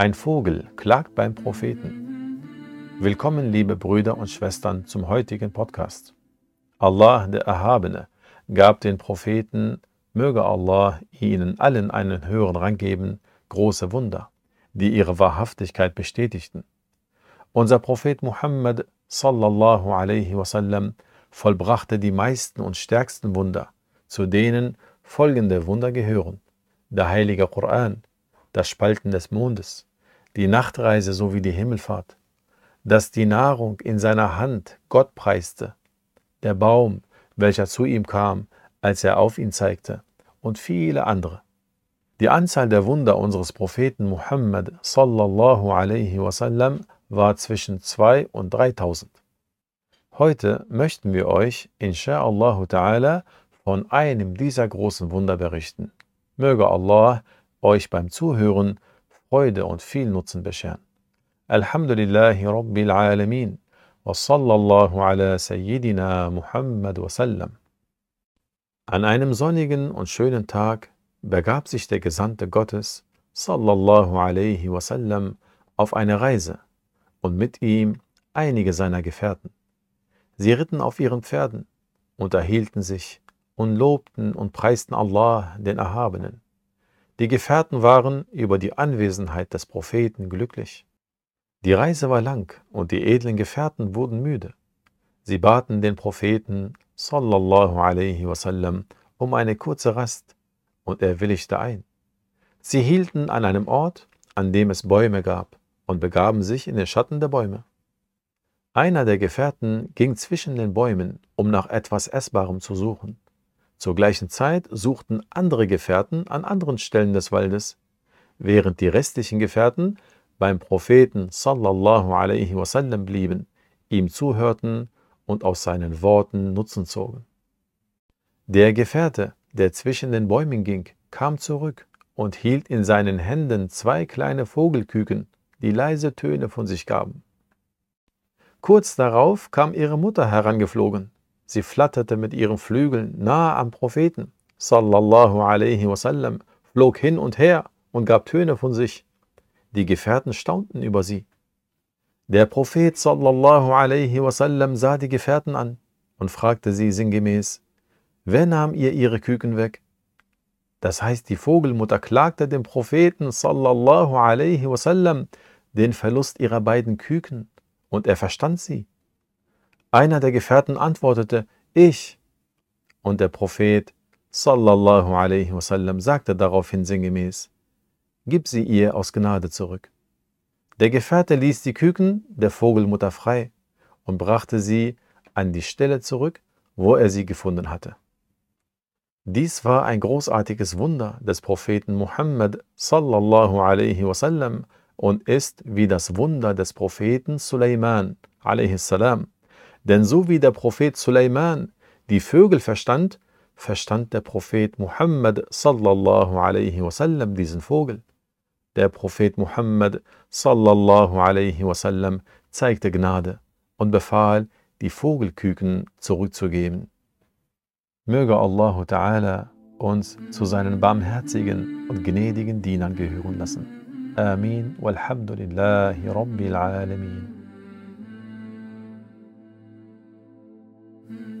Ein Vogel klagt beim Propheten. Willkommen, liebe Brüder und Schwestern, zum heutigen Podcast. Allah, der Erhabene, gab den Propheten, möge Allah ihnen allen einen höheren Rang geben, große Wunder, die ihre Wahrhaftigkeit bestätigten. Unser Prophet Muhammad sallallahu alaihi wasallam vollbrachte die meisten und stärksten Wunder, zu denen folgende Wunder gehören. Der heilige Koran, das Spalten des Mondes, die Nachtreise sowie die Himmelfahrt, dass die Nahrung in seiner Hand Gott preiste, der Baum, welcher zu ihm kam, als er auf ihn zeigte, und viele andere. Die Anzahl der Wunder unseres Propheten Muhammad sallallahu alaihi wasallam war zwischen 2 und 3000. Heute möchten wir euch, insha'Allah ta'ala, von einem dieser großen Wunder berichten. Möge Allah euch beim Zuhören Freude und viel Nutzen bescheren. Alhamdulillahi Rabbil Alamin sallallahu ala Sayyidina Muhammad wa sallam. An einem sonnigen und schönen Tag begab sich der Gesandte Gottes sallallahu alaihi wasallam auf eine Reise und mit ihm einige seiner Gefährten. Sie ritten auf ihren Pferden, unterhielten sich und lobten und preisten Allah, den Erhabenen. Die Gefährten waren über die Anwesenheit des Propheten glücklich. Die Reise war lang und die edlen Gefährten wurden müde. Sie baten den Propheten sallallahu alaihi wasallam um eine kurze Rast und er willigte ein. Sie hielten an einem Ort, an dem es Bäume gab und begaben sich in den Schatten der Bäume. Einer der Gefährten ging zwischen den Bäumen, um nach etwas Essbarem zu suchen. Zur gleichen Zeit suchten andere Gefährten an anderen Stellen des Waldes, während die restlichen Gefährten beim Propheten sallallahu alaihi wasallam blieben, ihm zuhörten und aus seinen Worten Nutzen zogen. Der Gefährte, der zwischen den Bäumen ging, kam zurück und hielt in seinen Händen zwei kleine Vogelküken, die leise Töne von sich gaben. Kurz darauf kam ihre Mutter herangeflogen Sie flatterte mit ihren Flügeln nahe am Propheten, sallallahu alaihi wasallam, flog hin und her und gab Töne von sich. Die Gefährten staunten über sie. Der Prophet sallallahu alaihi wasallam sah die Gefährten an und fragte sie sinngemäß, wer nahm ihr ihre Küken weg? Das heißt, die Vogelmutter klagte dem Propheten sallallahu alaihi wasallam den Verlust ihrer beiden Küken und er verstand sie. Einer der Gefährten antwortete, ich. Und der Prophet sallallahu alaihi wasallam sagte daraufhin sinngemäß, gib sie ihr aus Gnade zurück. Der Gefährte ließ die Küken der Vogelmutter frei und brachte sie an die Stelle zurück, wo er sie gefunden hatte. Dies war ein großartiges Wunder des Propheten Muhammad sallallahu alaihi wasallam und ist wie das Wunder des Propheten Suleiman alaihi salam denn so wie der Prophet Suleiman die Vögel verstand, verstand der Prophet Muhammad sallallahu alaihi wasallam diesen Vogel. Der Prophet Muhammad sallallahu alaihi wasallam zeigte Gnade und befahl, die Vogelküken zurückzugeben. Möge Allah Ta'ala uns zu seinen barmherzigen und gnädigen Dienern gehören lassen. Amin walhamdulillahi rabbil alamin. Mm.